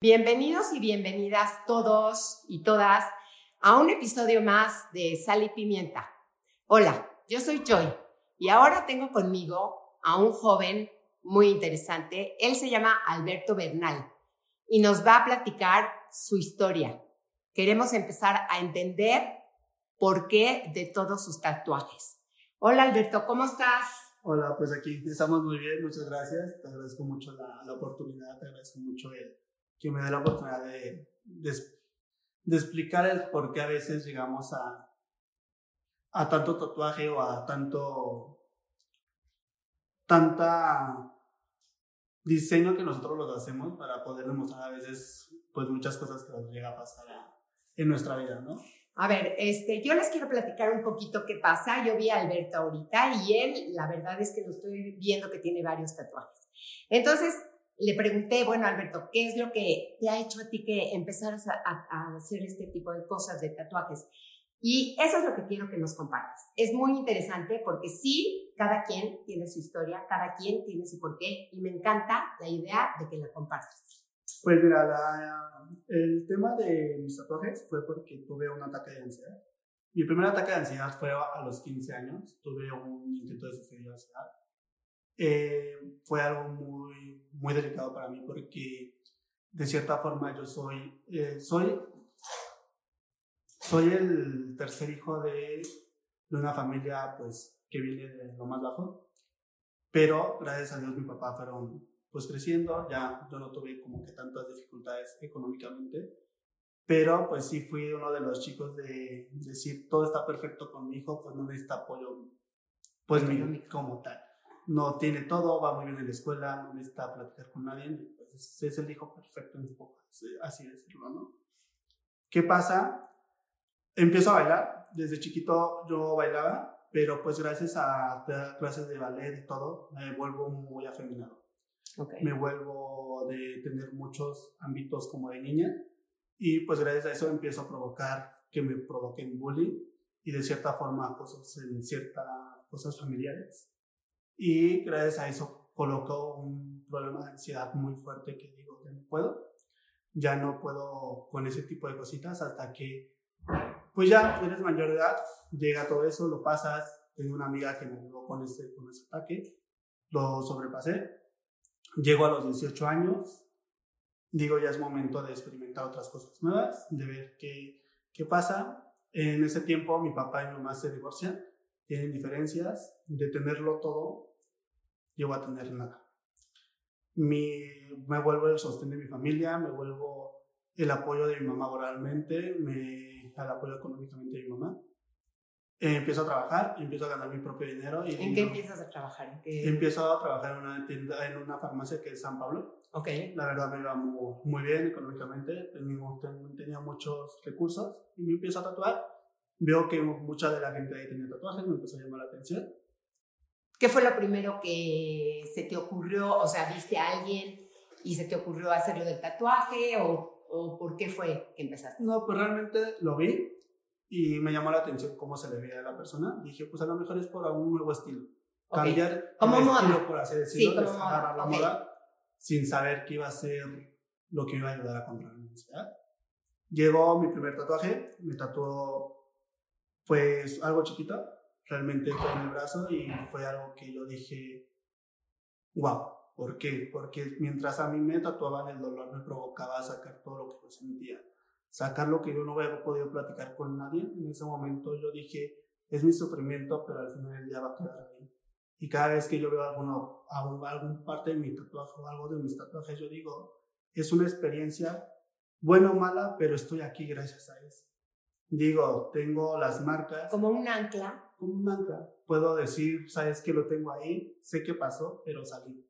Bienvenidos y bienvenidas todos y todas a un episodio más de Sal y Pimienta. Hola, yo soy Joy y ahora tengo conmigo a un joven muy interesante. Él se llama Alberto Bernal y nos va a platicar su historia. Queremos empezar a entender por qué de todos sus tatuajes. Hola Alberto, ¿cómo estás? Hola, pues aquí estamos muy bien, muchas gracias. Te agradezco mucho la, la oportunidad, te agradezco mucho el que me dé la oportunidad de, de, explicar el por qué a veces llegamos a, a tanto tatuaje o a tanto, tanta diseño que nosotros los hacemos para poder demostrar a veces pues muchas cosas que nos llega a pasar en nuestra vida, ¿no? A ver, este, yo les quiero platicar un poquito qué pasa. Yo vi a Alberto ahorita y él, la verdad es que lo estoy viendo que tiene varios tatuajes. Entonces, le pregunté, bueno, Alberto, ¿qué es lo que te ha hecho a ti que empezaras a, hacer este tipo de cosas, de tatuajes? Y eso es lo que quiero que nos compartas. Es muy interesante porque sí, cada quien tiene su historia, cada quien tiene su porqué y me encanta la idea de que la compartas. Pues mira, el tema de mis tatuajes fue porque tuve un ataque de ansiedad. Mi primer ataque de ansiedad fue a los 15 años. Tuve un intento de suicidio ansiedad eh, fue algo muy, muy delicado para mí porque de cierta forma yo soy, eh, soy, soy el tercer hijo de, de una familia pues que viene de lo más bajo, pero gracias a Dios mi papá fueron pues creciendo, ya yo no tuve como que tantas dificultades económicamente, pero pues sí fui uno de los chicos de decir todo está perfecto con mi hijo, pues no necesita apoyo pues como tal no tiene todo, va muy bien en la escuela, no necesita platicar con nadie, pues es el hijo perfecto en poco, así decirlo, ¿no? ¿Qué pasa? Empiezo a bailar, desde chiquito yo bailaba, pero pues gracias a clases de ballet y todo, me vuelvo muy afeminado. Okay. Me vuelvo de tener muchos ámbitos como de niña y pues gracias a eso empiezo a provocar que me provoquen bullying y de cierta forma cosas en ciertas cosas familiares y gracias a eso colocó un problema de ansiedad muy fuerte que digo, ya no puedo, ya no puedo con ese tipo de cositas hasta que, pues ya eres mayor de edad, llega todo eso, lo pasas, tengo una amiga que me ayudó con ese, con ese ataque, lo sobrepasé, llego a los 18 años, digo ya es momento de experimentar otras cosas nuevas, de ver qué, qué pasa. En ese tiempo mi papá y mi mamá se divorcian, tienen diferencias, de tenerlo todo llego a tener nada. Mi, me vuelvo el sostén de mi familia, me vuelvo el apoyo de mi mamá oralmente, me, el apoyo económicamente de mi mamá. Eh, empiezo a trabajar, empiezo a ganar mi propio dinero. Y ¿En qué empiezas a trabajar? Empiezo a trabajar en una tienda, en una farmacia que es San Pablo. Ok. La verdad me iba muy, muy bien económicamente, tenía, tenía muchos recursos y me empiezo a tatuar. Veo que mucha de la gente ahí tenía tatuajes, me empezó a llamar la atención ¿Qué fue lo primero que se te ocurrió? O sea, ¿viste a alguien y se te ocurrió hacerlo del tatuaje o, o por qué fue que empezaste? No, pues realmente lo vi y me llamó la atención cómo se le veía a la persona. Dije, pues a lo mejor es por un nuevo estilo. Cambiar como moda. estilo, por así decirlo, sí, como agarrar la moda sin saber que iba a ser lo que iba a ayudar a controlar la ansiedad. Llegó mi primer tatuaje, me tatuó pues algo chiquito, realmente fue en el brazo y fue algo que yo dije, wow, ¿por qué? Porque mientras a mí me tatuaban el dolor me provocaba sacar todo lo que yo sentía, sacar lo que yo no había podido platicar con nadie. En ese momento yo dije, es mi sufrimiento, pero al final del día va a quedar ahí. Y cada vez que yo veo alguno, algún parte de mi tatuaje o algo de mis tatuajes, yo digo, es una experiencia buena o mala, pero estoy aquí gracias a eso. Digo, tengo las marcas. Como un ancla como un ancla. Puedo decir, sabes que lo tengo ahí, sé que pasó, pero salí.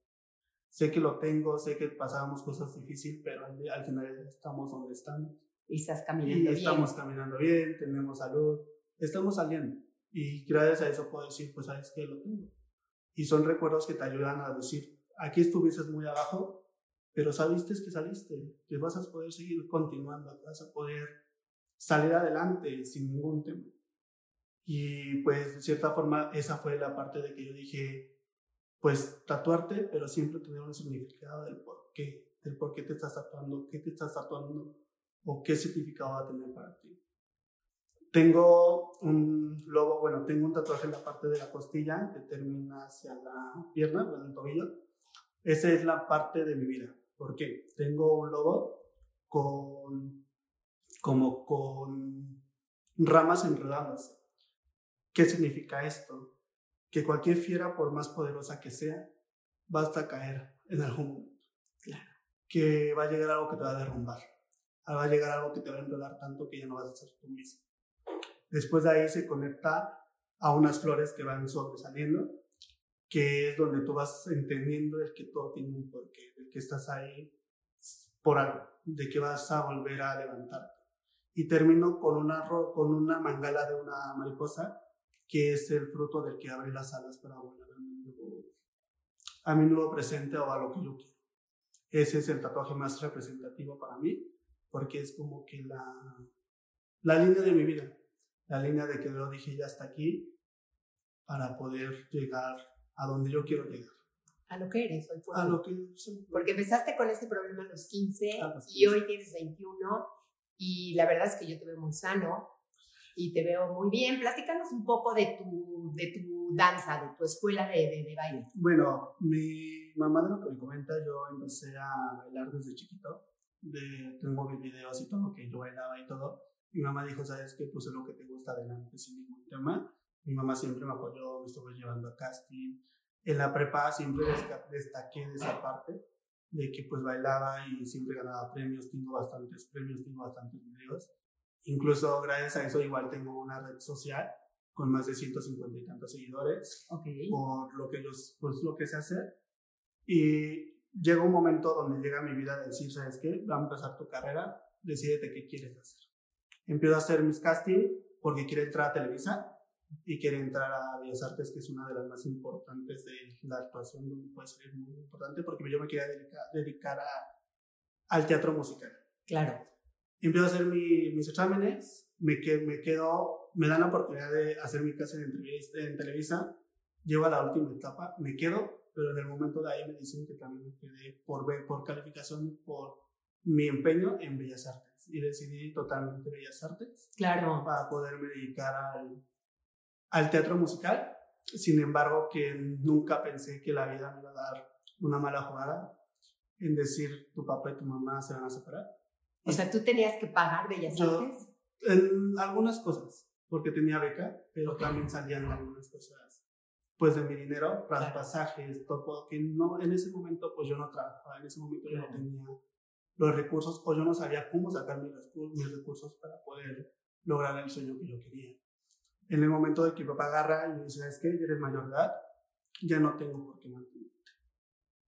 Sé que lo tengo, sé que pasábamos cosas difíciles, pero al, final estamos donde estamos. Y estás caminando bien. estamos caminando bien, tenemos salud, estamos saliendo. Y gracias a eso puedo decir, pues sabes que lo tengo. Y son recuerdos que te ayudan a decir, aquí estuviste muy abajo, pero sabiste que saliste, que vas a poder seguir continuando, que vas a poder salir adelante sin ningún tema. Y pues de cierta forma esa fue la parte de que yo dije, pues tatuarte, pero siempre tener un significado del por qué. del por qué te estás tatuando, qué te estás tatuando o qué significado va a tener para ti. Tengo un lobo, bueno, tengo un tatuaje en la parte de la costilla que termina hacia la pierna, bueno, el tobillo. Esa es la parte de mi vida. ¿Por qué? Tengo un lobo con, como con ramas enredadas. ¿Qué significa esto? Que cualquier fiera, por más poderosa que sea, basta caer en algún momento. Claro. Que va a llegar algo que te va a derrumbar. Va a llegar algo que te va a enredar tanto que ya no vas a ser tú mismo. Después de ahí se conecta a unas flores que van sobresaliendo, que es donde tú vas entendiendo el que todo tiene un porqué, el que estás ahí por algo, de que vas a volver a levantarte. Y termino con una, con una mangala de una mariposa, que es el fruto del que abre las alas para volar a mi nuevo, a mi nuevo presente o a lo que yo quiero. Ese es el tatuaje más representativo para mí, porque es como que la, la línea de mi vida la línea de que yo dije ya hasta aquí para poder llegar a donde yo quiero llegar. A lo que eres hoy A lo que soy. Porque empezaste con este problema a los 15 y hoy tienes 21 y la verdad es que yo te veo muy sano y te veo muy bien. Platícanos un poco de tu, de tu danza, de tu escuela de, de, baile. Bueno, mi mamá de lo que me comenta, yo empecé a bailar desde chiquito. De, tengo mis videos y todo, que yo bailaba y todo. Mi mamá dijo, ¿sabes qué? Puse lo que te gusta adelante sin ningún tema. Mi mamá siempre me apoyó, me estuvo llevando a casting. En la prepa siempre destaqué de esa parte, de que pues bailaba y siempre ganaba premios, tengo bastantes premios, tengo bastantes videos. Incluso gracias a eso igual tengo una red social con más de 150 y tantos seguidores okay. por lo que yo pues lo que sé hacer. Y llega un momento donde llega mi vida de decir, ¿sabes qué? Va a empezar tu carrera, decídete qué quieres hacer empiezo a hacer mis casting porque quiero entrar a Televisa y quiero entrar a Bellas Artes, que es una de las más importantes de la actuación, donde puede ser muy importante, porque yo me quería dedicar, dedicar a, al teatro musical. Claro. Empiezo a hacer mis exámenes, me, que, me quedo, me dan la oportunidad de hacer mi casting en, en Televisa, llego a la última etapa, me quedo, pero en el momento de ahí me dicen que también me quedé por, por calificación, por mi empeño en Bellas Artes y decidí totalmente Bellas Artes. Claro. Para poderme dedicar al, al teatro musical. Sin embargo, que nunca pensé que la vida me iba a dar una mala jugada en decir tu papá y tu mamá se van a separar. O sea, tú tenías que pagar Bellas Artes. En algunas cosas, porque tenía beca, pero también salían algunas cosas, pues de mi dinero, para pasajes, todo, que no, en ese momento, pues yo no trabajaba, en ese momento yo no tenía los recursos o yo no sabía cómo sacar mis, mis recursos para poder lograr el sueño que yo quería. En el momento de que mi papá agarra y me dice, ¿sabes qué? Eres mayor de edad, ya no tengo por qué mantenerte.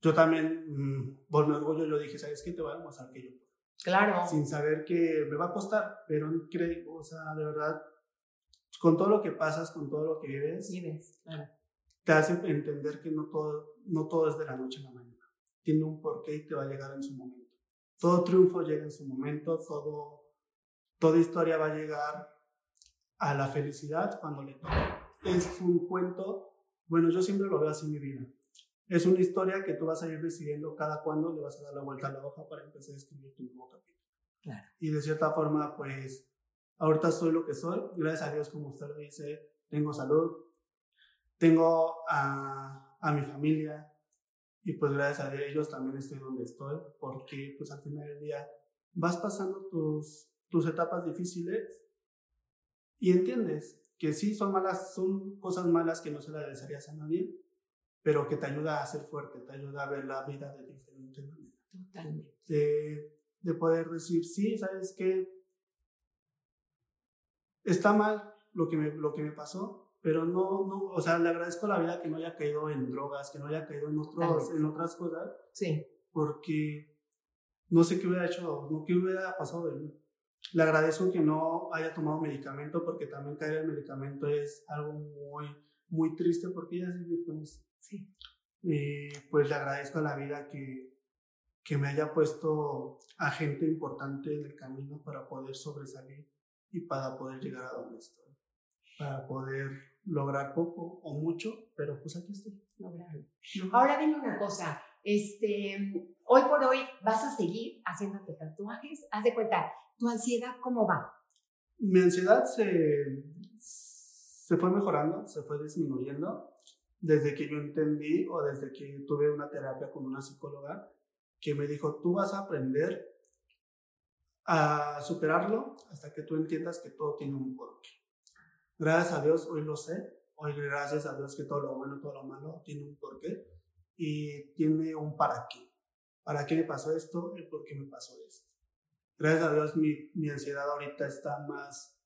Yo también, mmm, por mi orgullo, yo dije, ¿sabes qué? Te voy a demostrar que yo puedo. Claro. Sin saber que me va a costar, pero creo, o sea, de verdad, con todo lo que pasas, con todo lo que vives, vives claro. te hace entender que no todo, no todo es de la noche a la mañana. Tiene un porqué y te va a llegar en su momento. Todo triunfo llega en su momento, todo, toda historia va a llegar a la felicidad cuando le toque. Es un cuento, bueno, yo siempre lo veo así en mi vida. Es una historia que tú vas a ir decidiendo cada cuándo le vas a dar la vuelta a la hoja para empezar a escribir tu nuevo capítulo. Claro. Y de cierta forma, pues, ahorita soy lo que soy. Gracias a Dios, como usted lo dice, tengo salud, tengo a, a mi familia, y pues gracias a ellos también estoy donde estoy, porque pues al final del día vas pasando tus, tus etapas difíciles y entiendes que sí son malas, son cosas malas que no se las desearías a nadie, pero que te ayuda a ser fuerte, te ayuda a ver la vida de diferente manera. Totalmente. De, de poder decir, sí, ¿sabes qué? Está mal lo que me, lo que me pasó, pero no, no, o sea, le agradezco a la vida que no haya caído en drogas, que no haya caído en, otros, en otras cosas. Sí. Porque no sé qué hubiera hecho, no qué hubiera pasado de mí. Le agradezco que no haya tomado medicamento, porque también caer en medicamento es algo muy, muy triste, porque ella vivir con eso. Sí. Y pues le agradezco a la vida que, que me haya puesto a gente importante en el camino para poder sobresalir y para poder llegar a donde estoy. Para poder lograr poco o mucho, pero pues aquí estoy. Lograrlo. Ahora dime una cosa, este, hoy por hoy vas a seguir haciéndote tatuajes. Haz de cuenta, ¿tu ansiedad cómo va? Mi ansiedad se, se fue mejorando, se fue disminuyendo desde que yo entendí o desde que tuve una terapia con una psicóloga que me dijo, tú vas a aprender a superarlo hasta que tú entiendas que todo tiene un porqué. Gracias a Dios, hoy lo sé. Hoy gracias a Dios que todo lo bueno, todo lo malo tiene un porqué y tiene un para qué. ¿Para qué me pasó esto? ¿Y por qué me pasó esto? Gracias a Dios mi, mi ansiedad ahorita está más,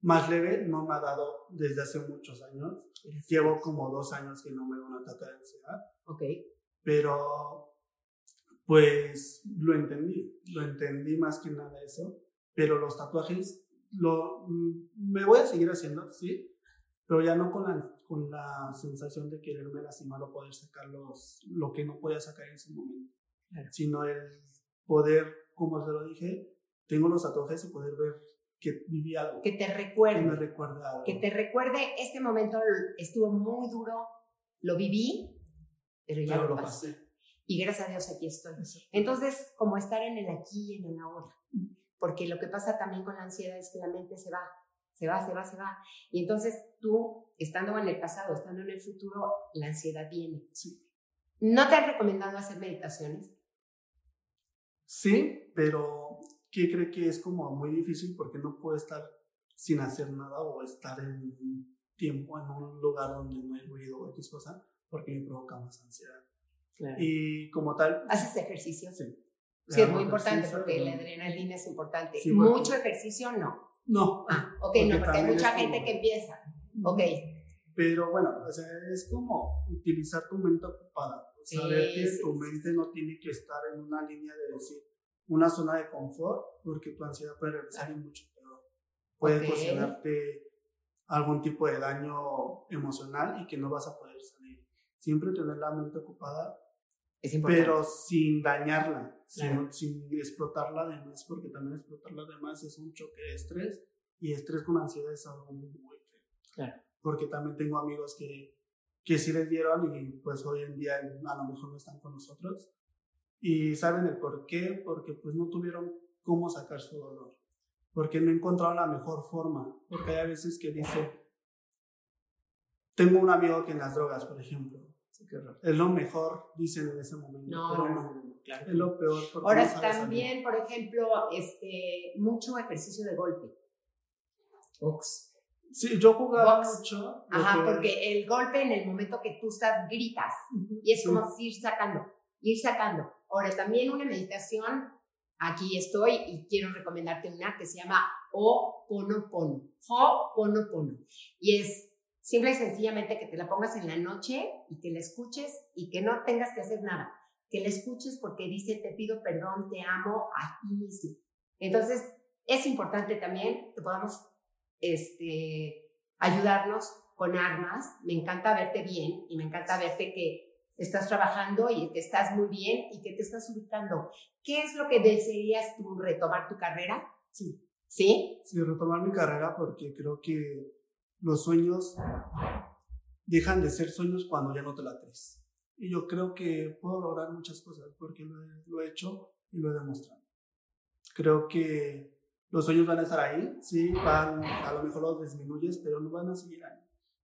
más leve. No me ha dado desde hace muchos años. Llevo como dos años que no me da un ataque de ansiedad. Ok. Pero pues lo entendí, lo entendí más que nada eso, pero los tatuajes lo, mm, me voy a seguir haciendo, sí, pero ya no con la, con la sensación de quererme lastimar o poder sacar los, lo que no podía sacar en ese momento, sino el poder, como se lo dije, tengo los tatuajes y poder ver que viví algo. Que te recuerde. Que me recuerde algo. Que te recuerde, este momento estuvo muy duro, lo viví, pero ya lo, pasé y gracias a Dios aquí estoy. Entonces, como estar en el aquí y en el ahora, porque lo que pasa también con la ansiedad es que la mente se va, se va, se va, se va. Y entonces tú, estando en el pasado, estando en el futuro, la ansiedad viene. ¿No te han recomendado hacer meditaciones? Sí, pero ¿qué cree que es como muy difícil porque no puedo estar sin hacer nada o estar en un tiempo en un lugar donde no hay ruido o X cosa porque me provoca más ansiedad. Y como tal... ¿Haces ejercicio? Sí. Sí, es muy importante porque la adrenalina es importante. Mucho ejercicio no. No. Ah, ok, no, porque hay mucha gente que empieza. Ok. Pero bueno, o sea, es como utilizar tu mente ocupada. Saber que tu mente no tiene que estar en una línea de decir una zona de confort, porque tu ansiedad puede regresar y mucho peor. Puede ocasionarte algún tipo de daño emocional y que no vas a poder salir. Siempre tener la mente ocupada pero sin dañarla, sin, sin, explotarla de más, porque también explotarla de más es un choque de estrés y estrés con ansiedad es algo muy feo. Claro. Porque también tengo amigos que, que sí les dieron y pues hoy en día a lo mejor no están con nosotros y saben el por qué, porque pues no tuvieron cómo sacar su dolor, porque no encontraron la mejor forma, porque hay veces que dice, tengo un amigo que en las drogas, por ejemplo, es lo mejor, dicen en ese momento. No, pero no, claro. Es lo peor. Ahora también, por ejemplo, este, mucho ejercicio de golpe. Box. Sí, yo jugaba mucho. Ajá, porque el golpe en el momento que tú estás gritas y es como ir sacando, ir sacando. Ahora también una meditación, aquí estoy y quiero recomendarte una que se llama O Pono Pono. O Pono Pono. Y es Simple y sencillamente que te la pongas en la noche y que la escuches y que no tengas que hacer nada. Que la escuches porque dice, te pido perdón, te amo a ti mismo. Entonces, es importante también que podamos este, ayudarnos con armas. Me encanta verte bien y me encanta verte que estás trabajando y que estás muy bien y que te estás ubicando. ¿Qué es lo que desearías tú retomar tu carrera? Sí. ¿Sí? Sí, retomar mi carrera porque creo que los sueños dejan de ser sueños cuando ya no te la crees. Y yo creo que puedo lograr muchas cosas porque lo he, hecho y lo he demostrado. Creo que los sueños van a estar ahí, sí, van, a lo mejor los disminuyes, pero no van a seguir ahí.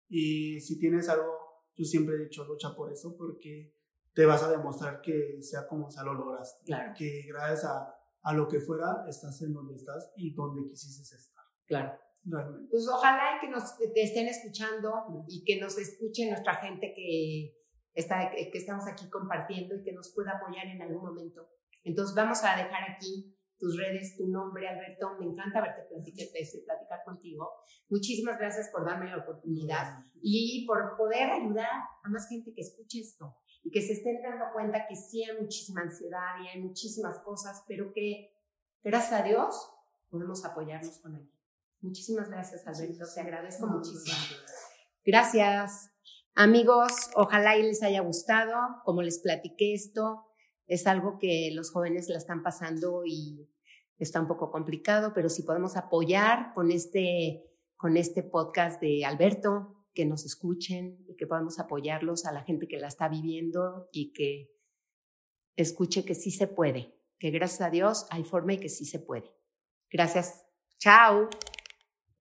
Y si tienes algo, yo siempre he dicho, lucha por eso porque te vas a demostrar que sea como sea lo lograste. Claro. Que gracias a, a lo que fuera estás en donde estás y donde quisiste estar. Claro. Pues ojalá que nos te estén escuchando y que nos escuche nuestra gente que, está, que estamos aquí compartiendo y que nos pueda apoyar en algún momento. Entonces vamos a dejar aquí tus redes, tu nombre, Alberto. Me encanta verte platicar, este, platicar contigo. Muchísimas gracias por darme la oportunidad y por poder ayudar a más gente que escuche esto y que se estén dando cuenta que sí hay muchísima ansiedad y hay muchísimas cosas, pero que gracias a Dios podemos apoyarnos con ello. Muchísimas gracias, Alberto. Te agradezco muchísimo. Gracias. Amigos, ojalá y les haya gustado. Como les platiqué esto, es algo que los jóvenes la están pasando y está un poco complicado, pero si podemos apoyar con este, con este podcast de Alberto, que nos escuchen y que podamos apoyarlos a la gente que la está viviendo y que escuche que sí se puede, que gracias a Dios hay forma y que sí se puede. Gracias. Chao.